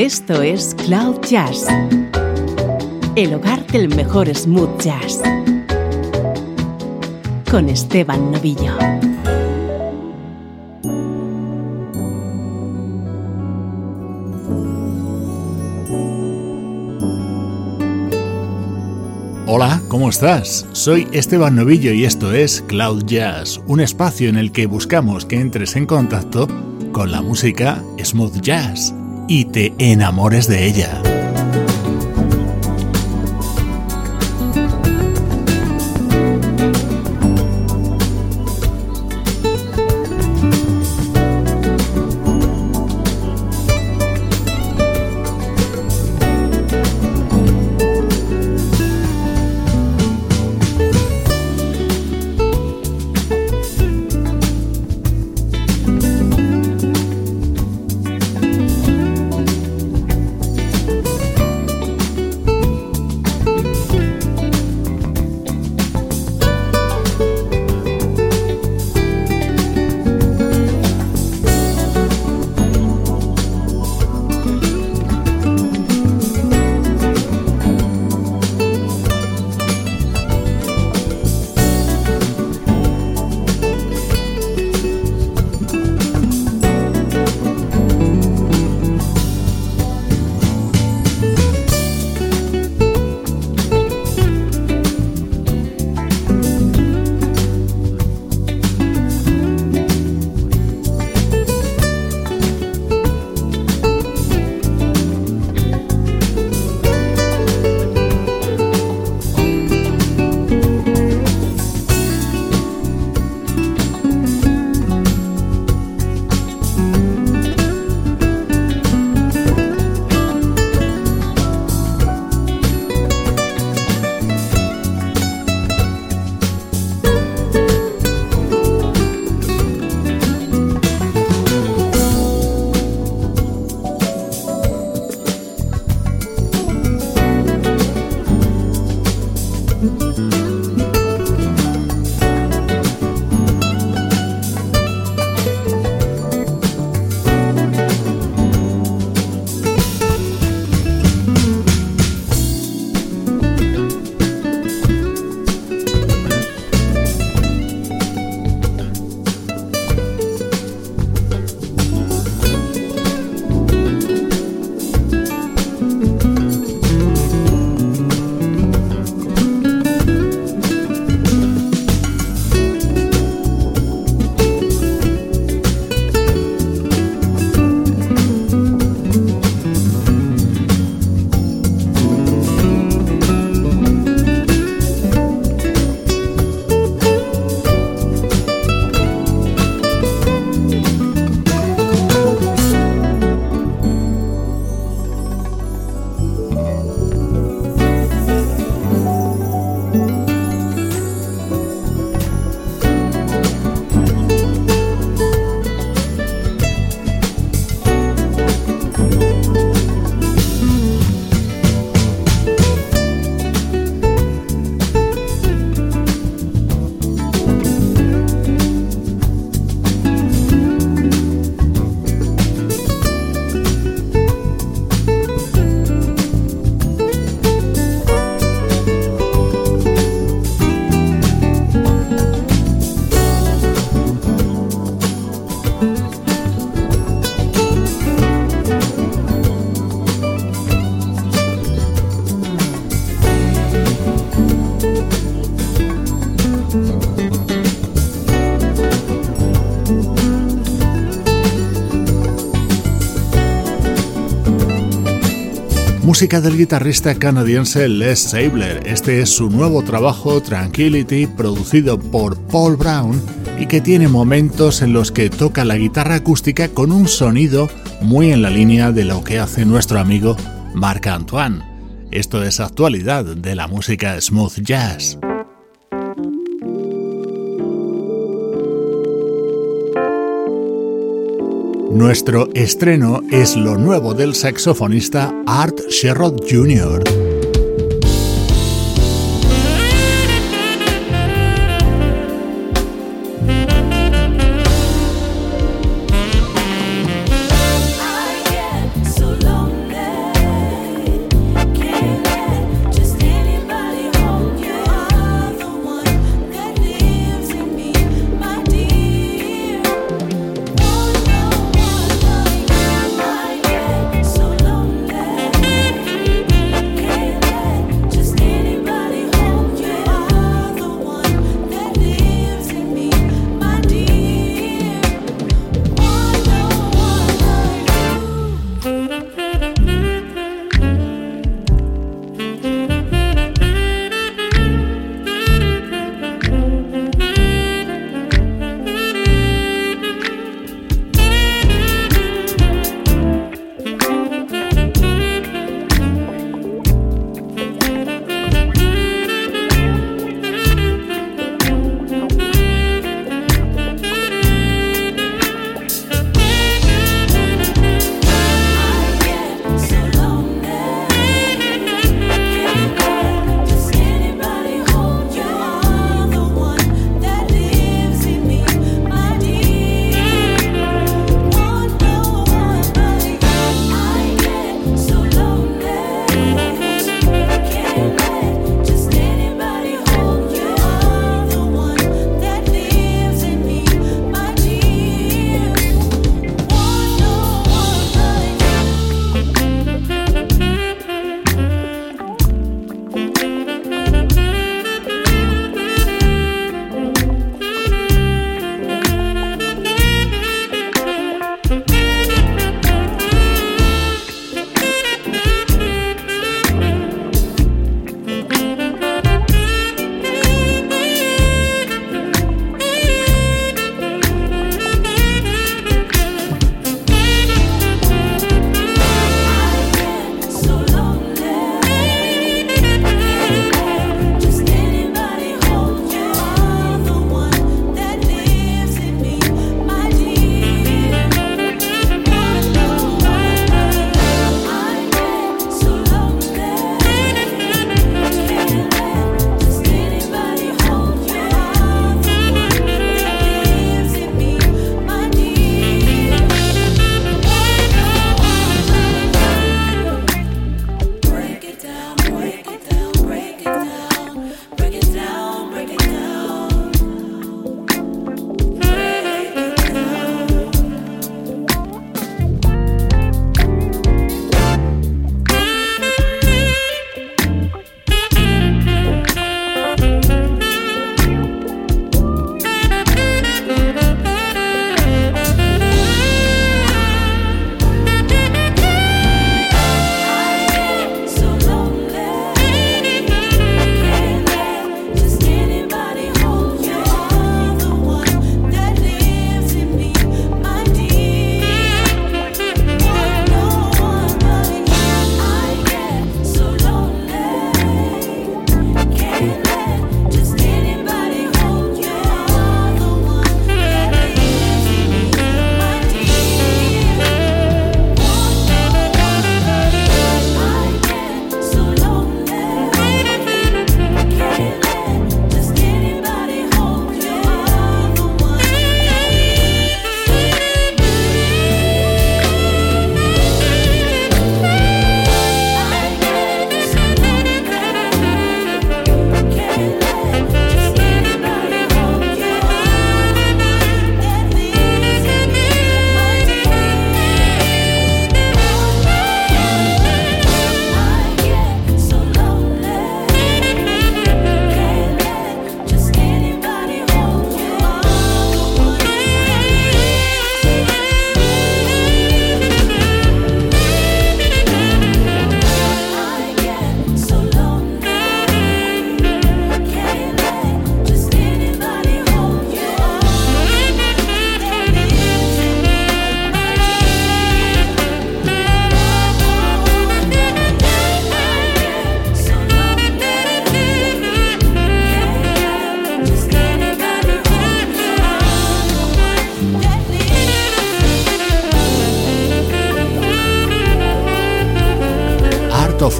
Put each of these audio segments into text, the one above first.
Esto es Cloud Jazz, el hogar del mejor smooth jazz, con Esteban Novillo. Hola, ¿cómo estás? Soy Esteban Novillo y esto es Cloud Jazz, un espacio en el que buscamos que entres en contacto con la música smooth jazz y te enamores de ella. Música del guitarrista canadiense Les Sabler. Este es su nuevo trabajo Tranquility, producido por Paul Brown y que tiene momentos en los que toca la guitarra acústica con un sonido muy en la línea de lo que hace nuestro amigo Marc Antoine. Esto es actualidad de la música smooth jazz. Nuestro estreno es lo nuevo del saxofonista Art Sherrod Jr.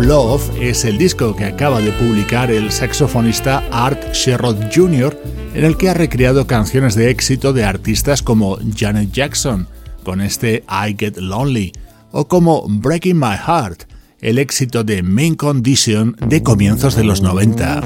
Love es el disco que acaba de publicar el saxofonista Art Sherrod Jr., en el que ha recreado canciones de éxito de artistas como Janet Jackson, con este I Get Lonely, o como Breaking My Heart, el éxito de Main Condition de comienzos de los 90.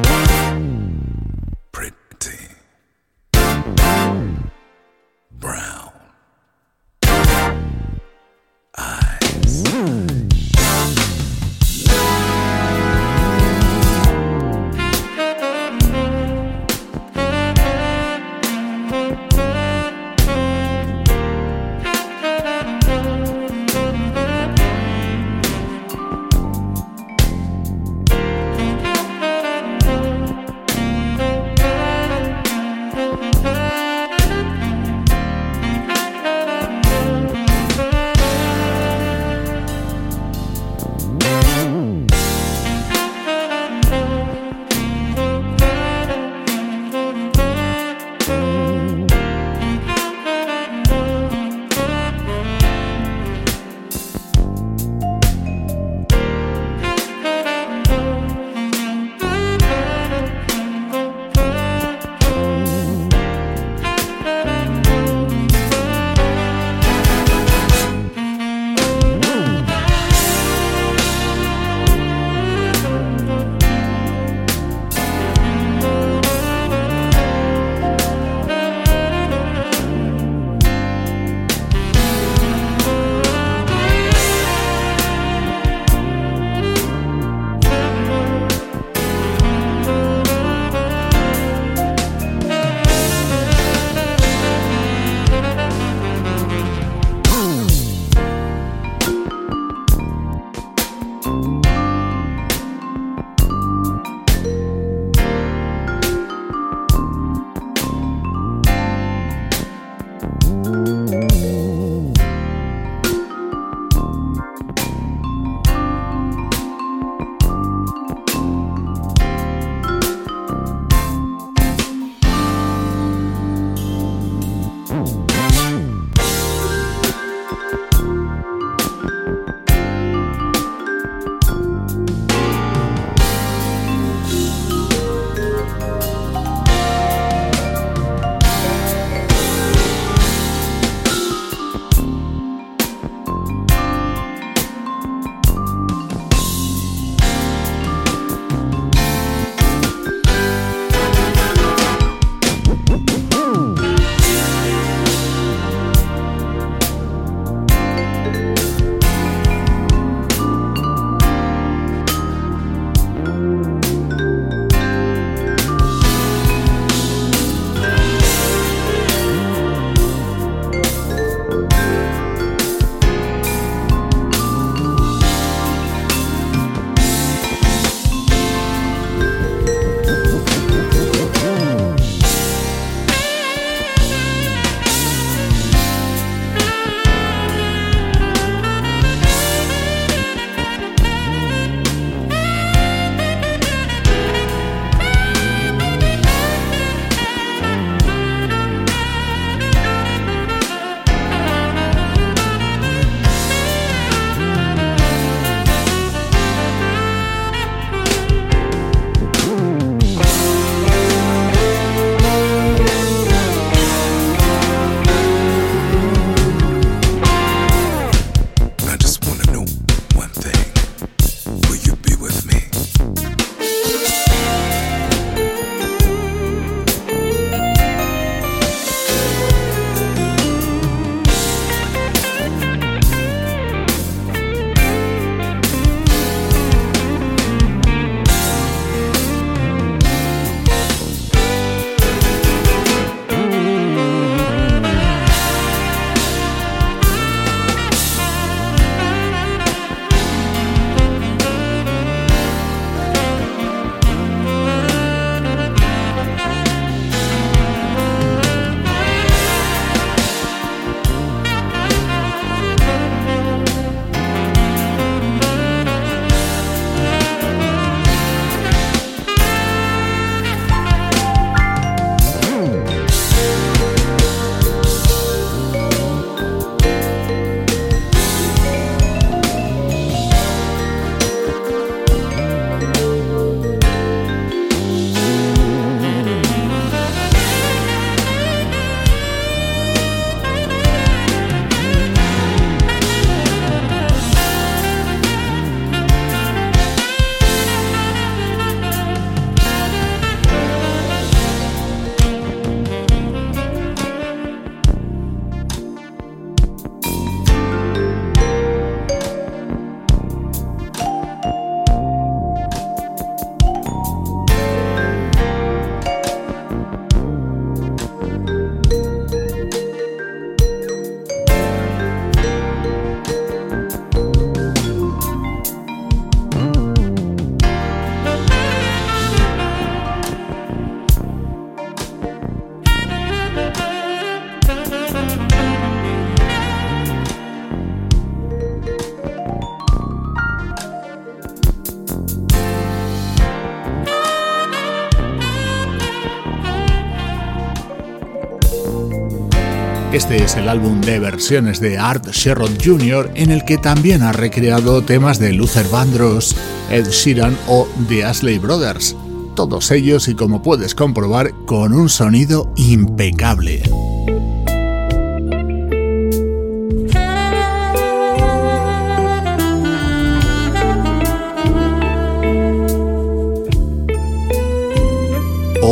Este es el álbum de versiones de Art Sherrod Jr. en el que también ha recreado temas de Luther Vandross, Ed Sheeran o The Ashley Brothers. Todos ellos y como puedes comprobar con un sonido impecable.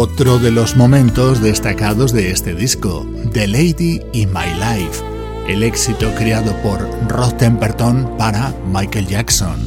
Otro de los momentos destacados de este disco, The Lady in My Life, el éxito creado por Rod Temperton para Michael Jackson.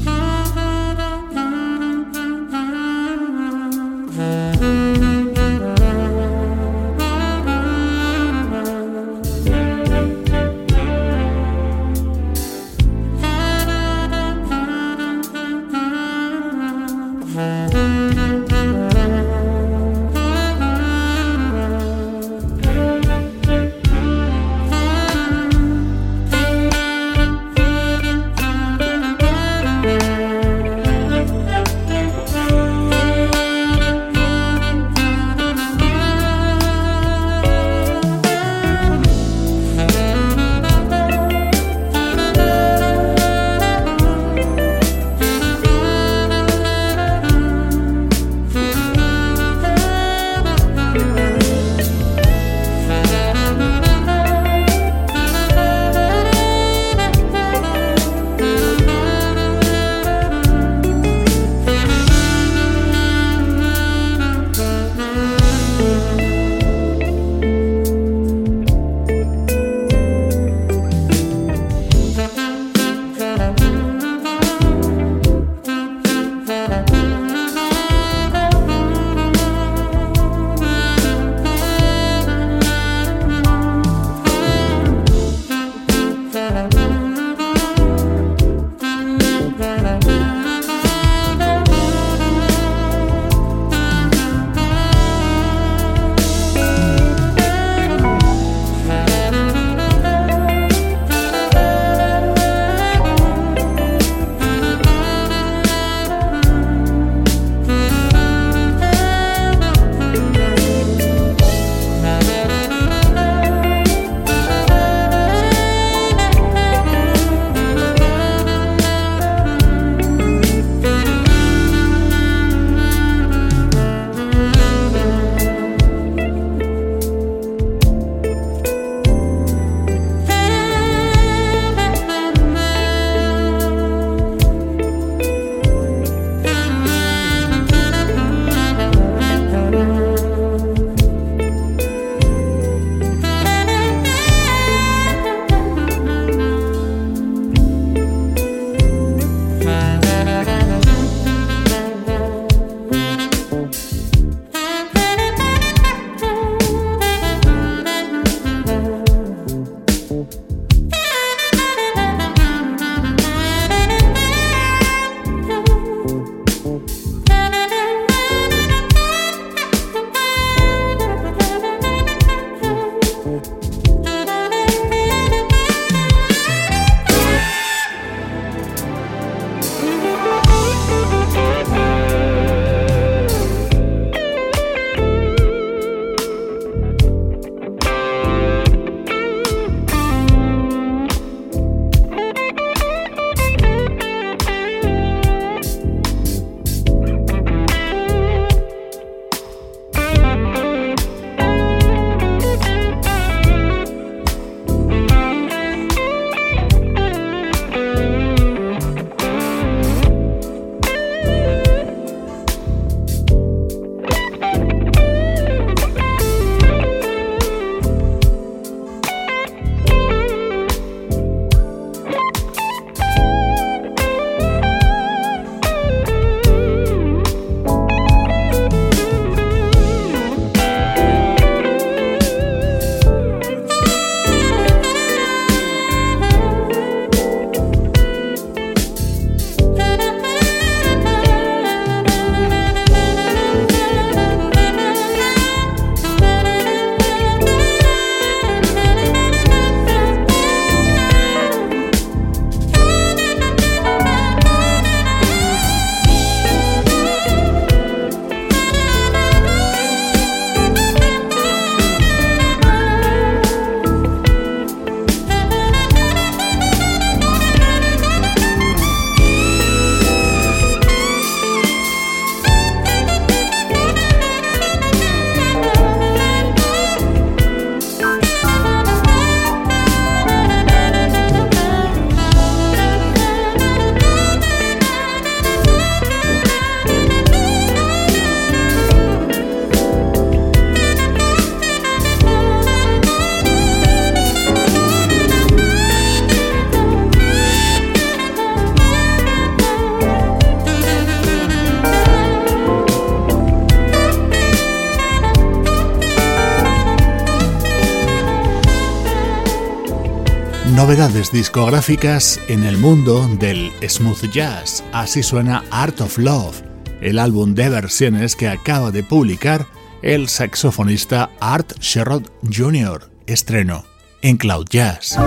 Discográficas en el mundo del smooth jazz. Así suena Art of Love, el álbum de versiones que acaba de publicar el saxofonista Art Sherrod Jr. Estreno en Cloud Jazz.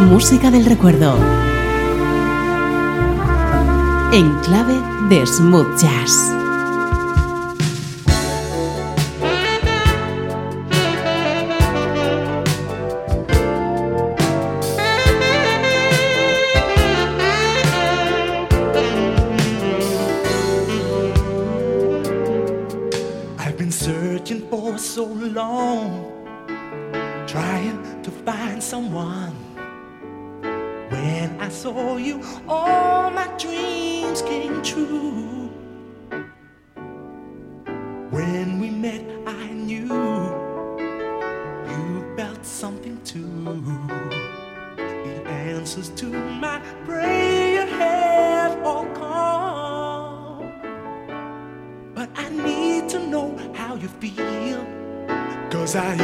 Música del recuerdo. En clave de smooth jazz. When I saw you, all my dreams came true. When we met, I knew you felt something too. The answers to my prayer have all come. But I need to know how you feel. Cause I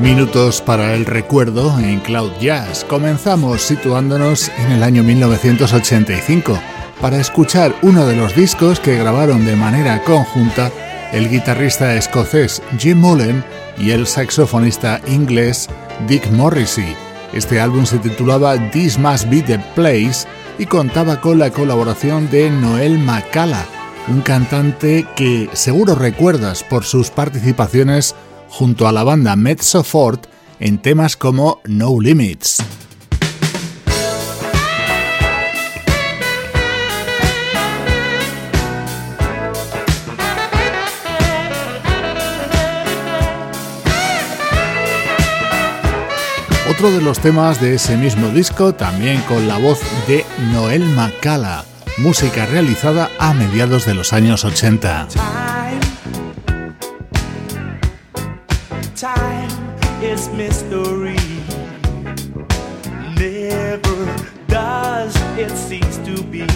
minutos para el recuerdo en Cloud Jazz. Comenzamos situándonos en el año 1985 para escuchar uno de los discos que grabaron de manera conjunta el guitarrista escocés Jim Mullen y el saxofonista inglés Dick Morrissey. Este álbum se titulaba This Must Be the Place y contaba con la colaboración de Noel Macala, un cantante que seguro recuerdas por sus participaciones junto a la banda Mezzo Fort en temas como No Limits. Otro de los temas de ese mismo disco, también con la voz de Noel Macala, música realizada a mediados de los años 80. it seems to be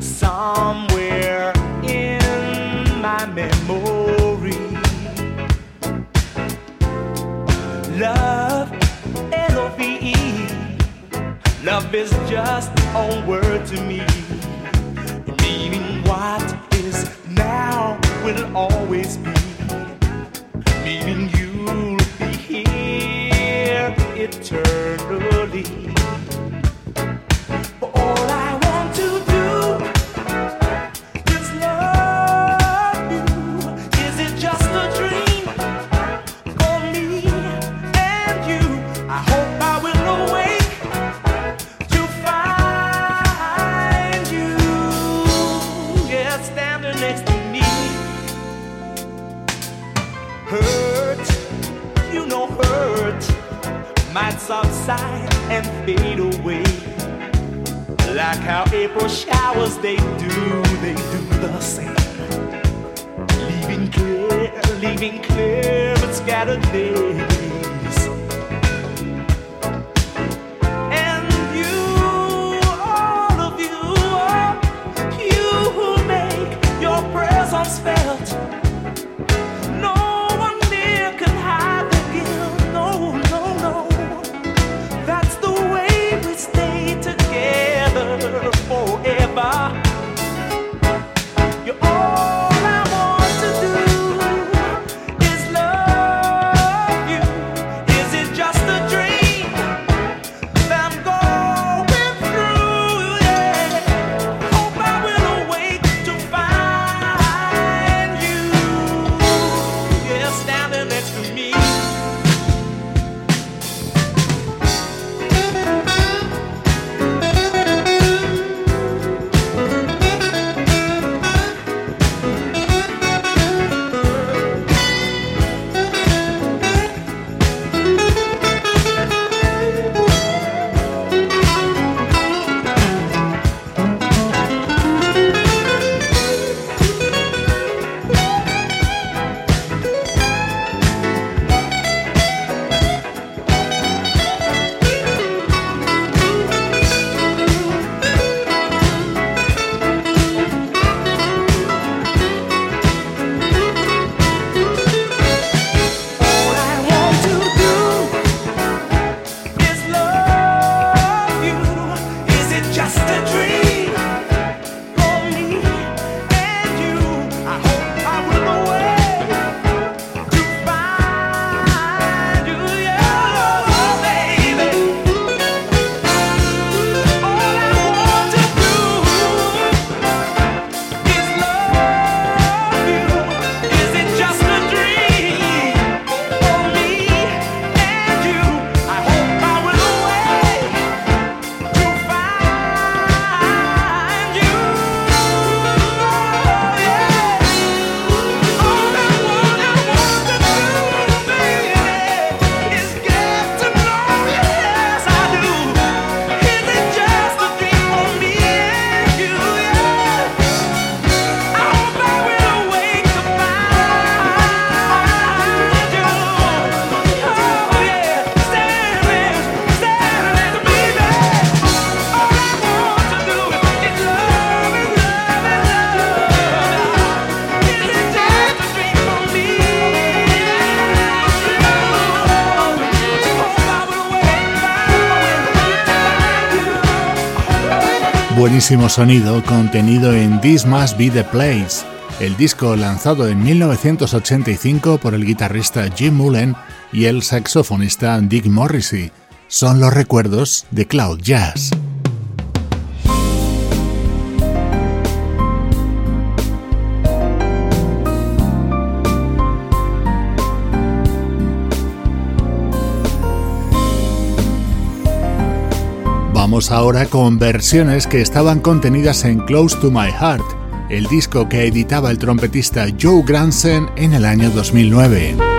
somewhere in my memory. Love, L O V E. Love is just a word to me, meaning what is now will always be. Subside and fade away. Like how April showers, they do, they do the same. Leaving clear, leaving clear but scattered days. Buenísimo sonido contenido en This Must Be the Place, el disco lanzado en 1985 por el guitarrista Jim Mullen y el saxofonista Dick Morrissey. Son los recuerdos de Cloud Jazz. Vamos ahora con versiones que estaban contenidas en Close to My Heart, el disco que editaba el trompetista Joe Granson en el año 2009.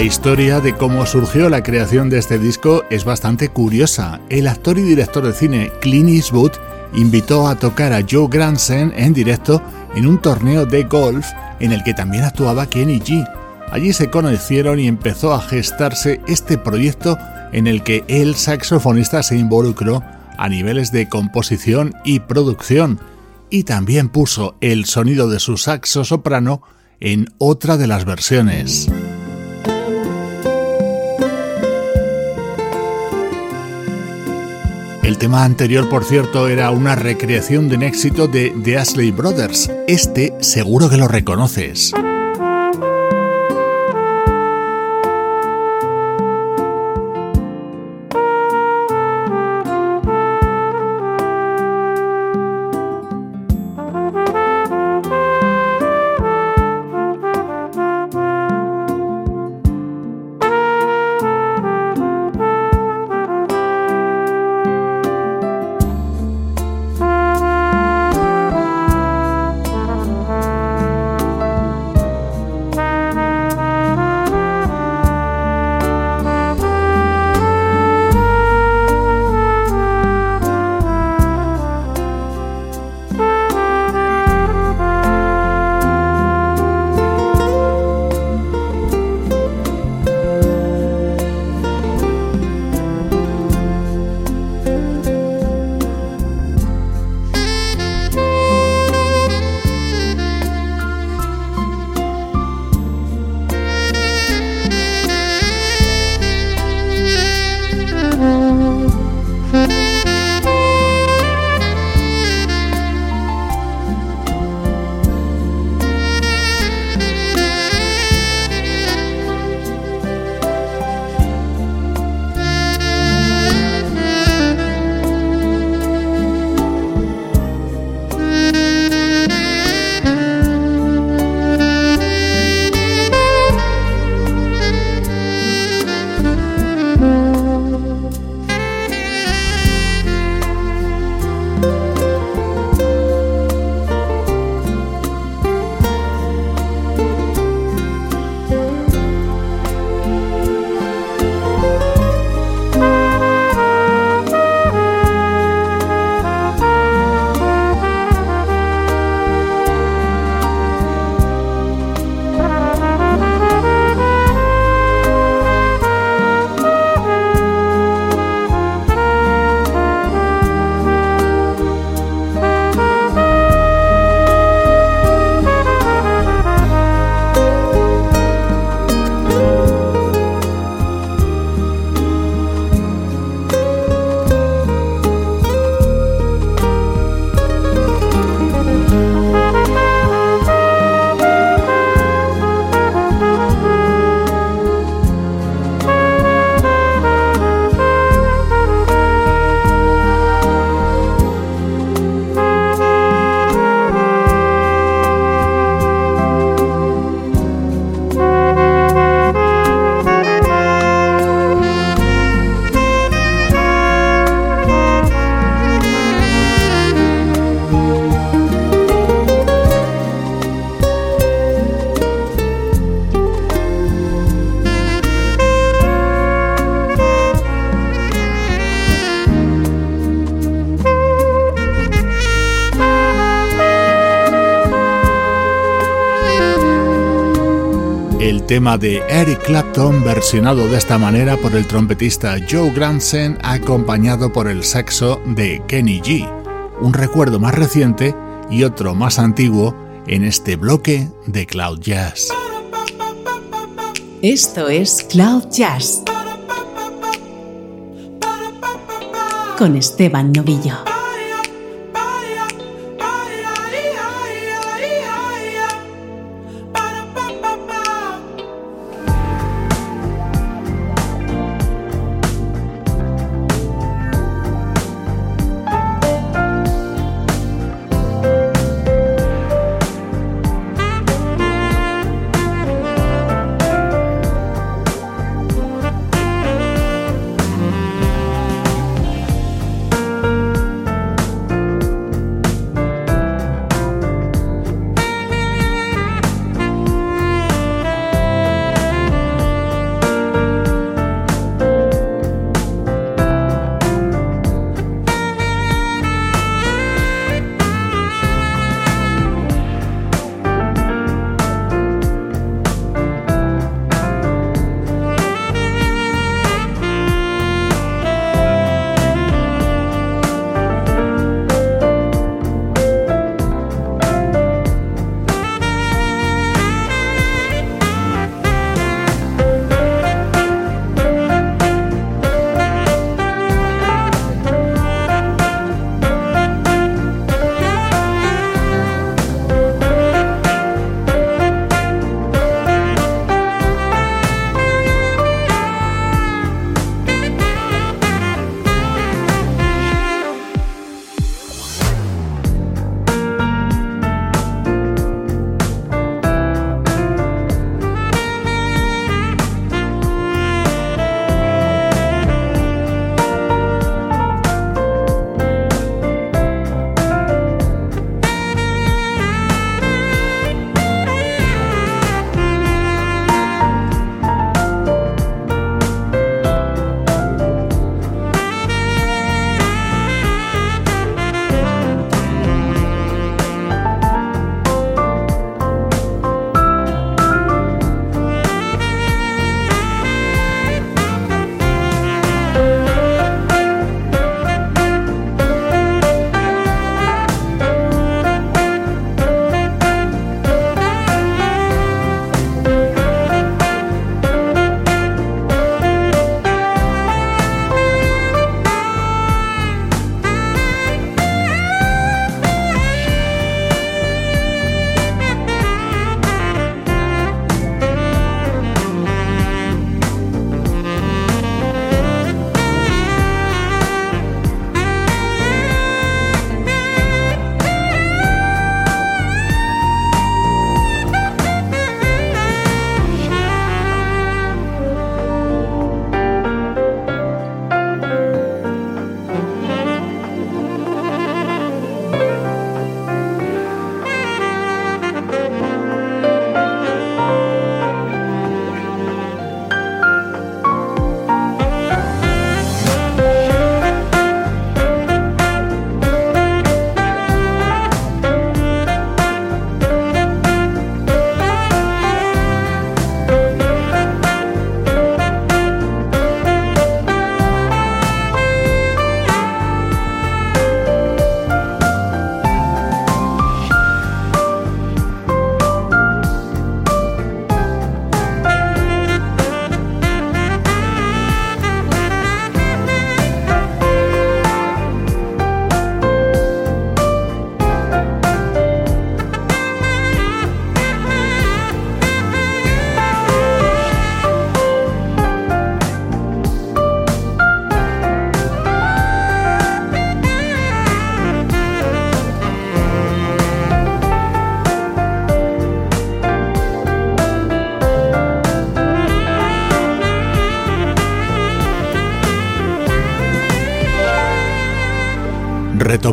La historia de cómo surgió la creación de este disco es bastante curiosa. El actor y director de cine Clint Eastwood invitó a tocar a Joe Granson en directo en un torneo de golf en el que también actuaba Kenny G. Allí se conocieron y empezó a gestarse este proyecto en el que el saxofonista se involucró a niveles de composición y producción. y también puso el sonido de su saxo soprano en otra de las versiones. El tema anterior, por cierto, era una recreación de un éxito de The Ashley Brothers. Este seguro que lo reconoces. Tema de Eric Clapton versionado de esta manera por el trompetista Joe Granson acompañado por el saxo de Kenny G, un recuerdo más reciente y otro más antiguo en este bloque de Cloud Jazz. Esto es Cloud Jazz con Esteban Novillo.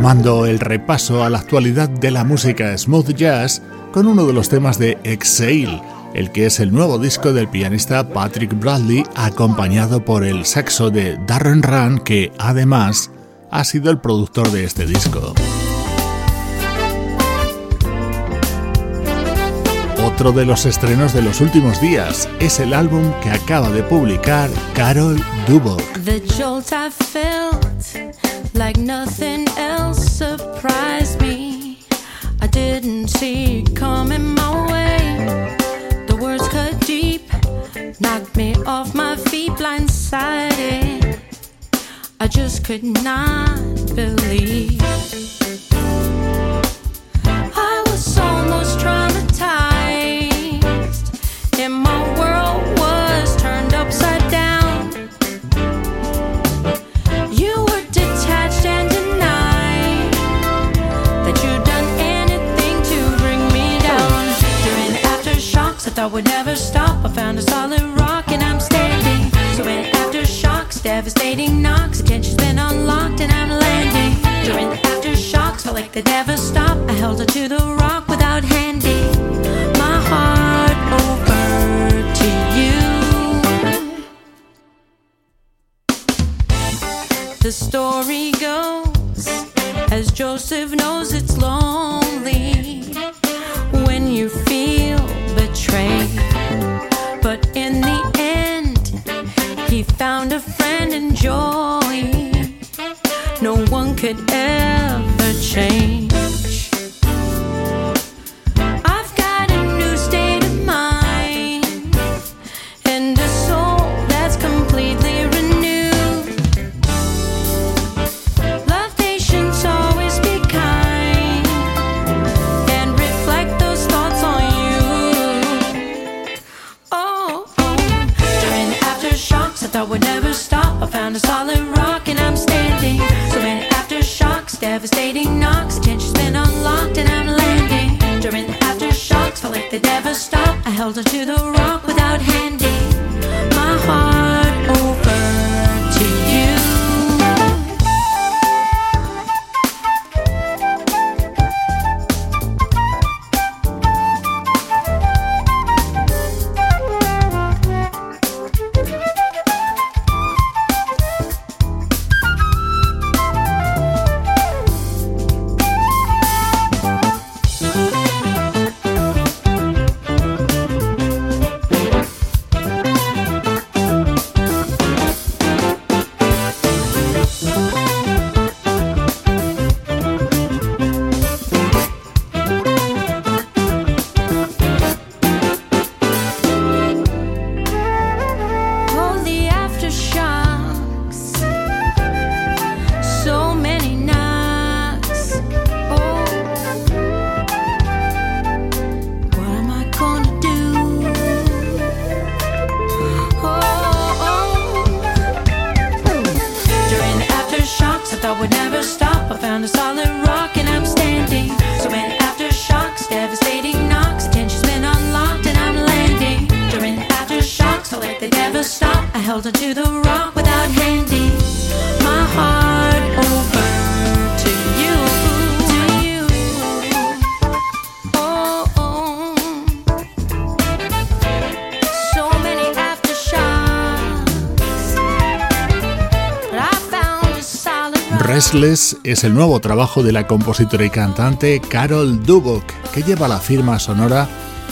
Retomando el repaso a la actualidad de la música smooth jazz con uno de los temas de Exhale, el que es el nuevo disco del pianista Patrick Bradley acompañado por el saxo de Darren Run que además ha sido el productor de este disco. Otro de los estrenos de los últimos días es el álbum que acaba de publicar Carol else surprised me. I didn't see it coming my way. The words cut deep, knocked me off my feet, blindsided. I just could not believe. I was almost traumatized, and my thought would never stop. I found a solid rock and I'm standing. So when aftershocks, devastating knocks, attention's been unlocked and I'm landing. During the aftershocks, felt like they never stop. I held on to the rock without handing my heart over to you. The story goes as Joseph knows it's lonely found a friend in joy. No one could ever change. Stopped. I held onto the es el nuevo trabajo de la compositora y cantante Carol Dubok, que lleva la firma sonora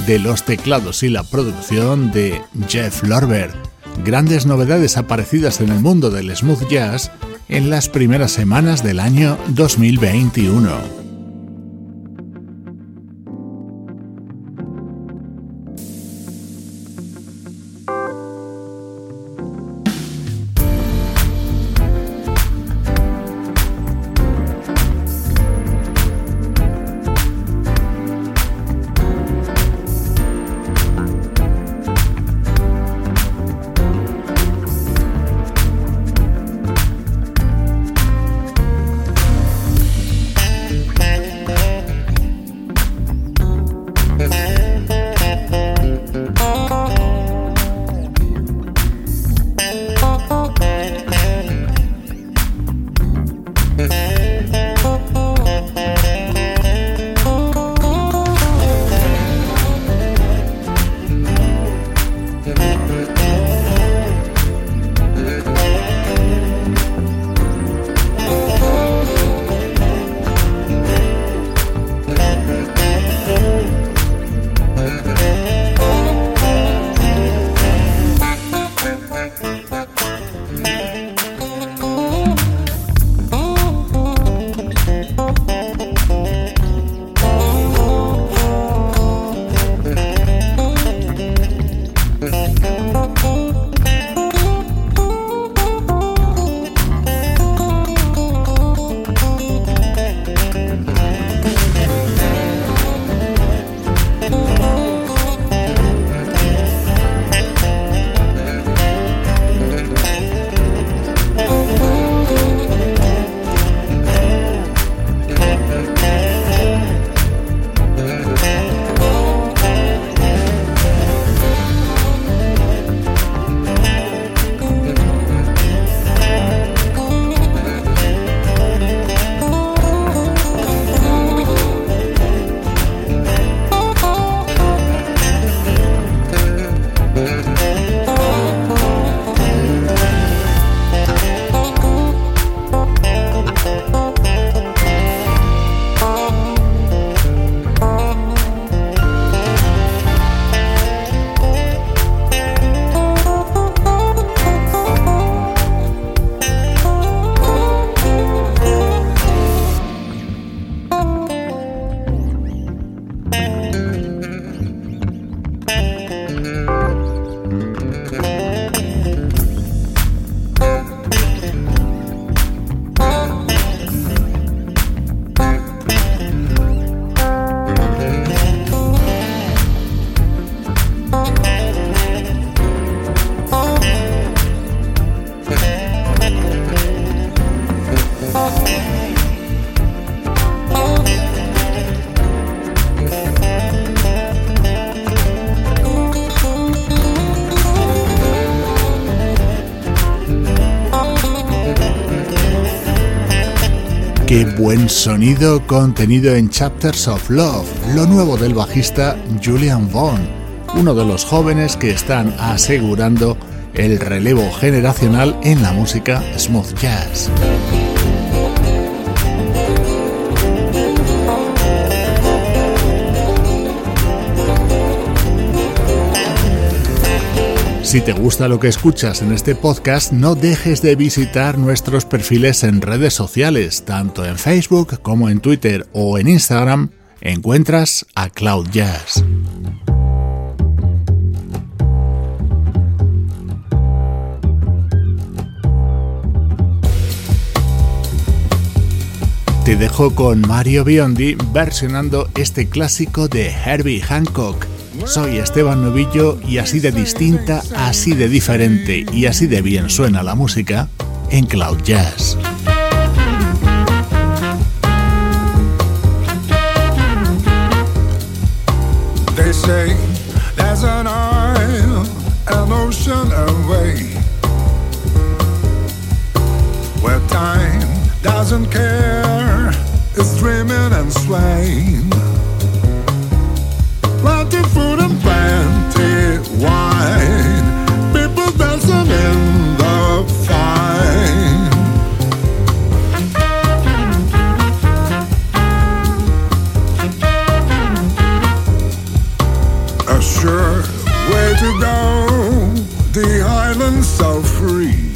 de los teclados y la producción de Jeff Lorber. Grandes novedades aparecidas en el mundo del smooth jazz en las primeras semanas del año 2021. Buen sonido contenido en Chapters of Love, lo nuevo del bajista Julian Vaughn, uno de los jóvenes que están asegurando el relevo generacional en la música smooth jazz. Si te gusta lo que escuchas en este podcast, no dejes de visitar nuestros perfiles en redes sociales, tanto en Facebook como en Twitter o en Instagram. Encuentras a Cloud Jazz. Te dejo con Mario Biondi versionando este clásico de Herbie Hancock. Soy Esteban Novillo y así de distinta, así de diferente y así de bien suena la música en Cloud Jazz. They say there's an isle, an ocean away, where time doesn't care, it's dreaming and swaying. Plenty food and plenty wine. People dancing in the fine. A sure way to go. The island's so free.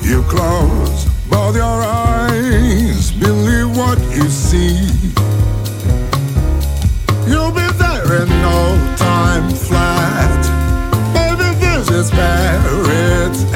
You close both your eyes, believe what you see. This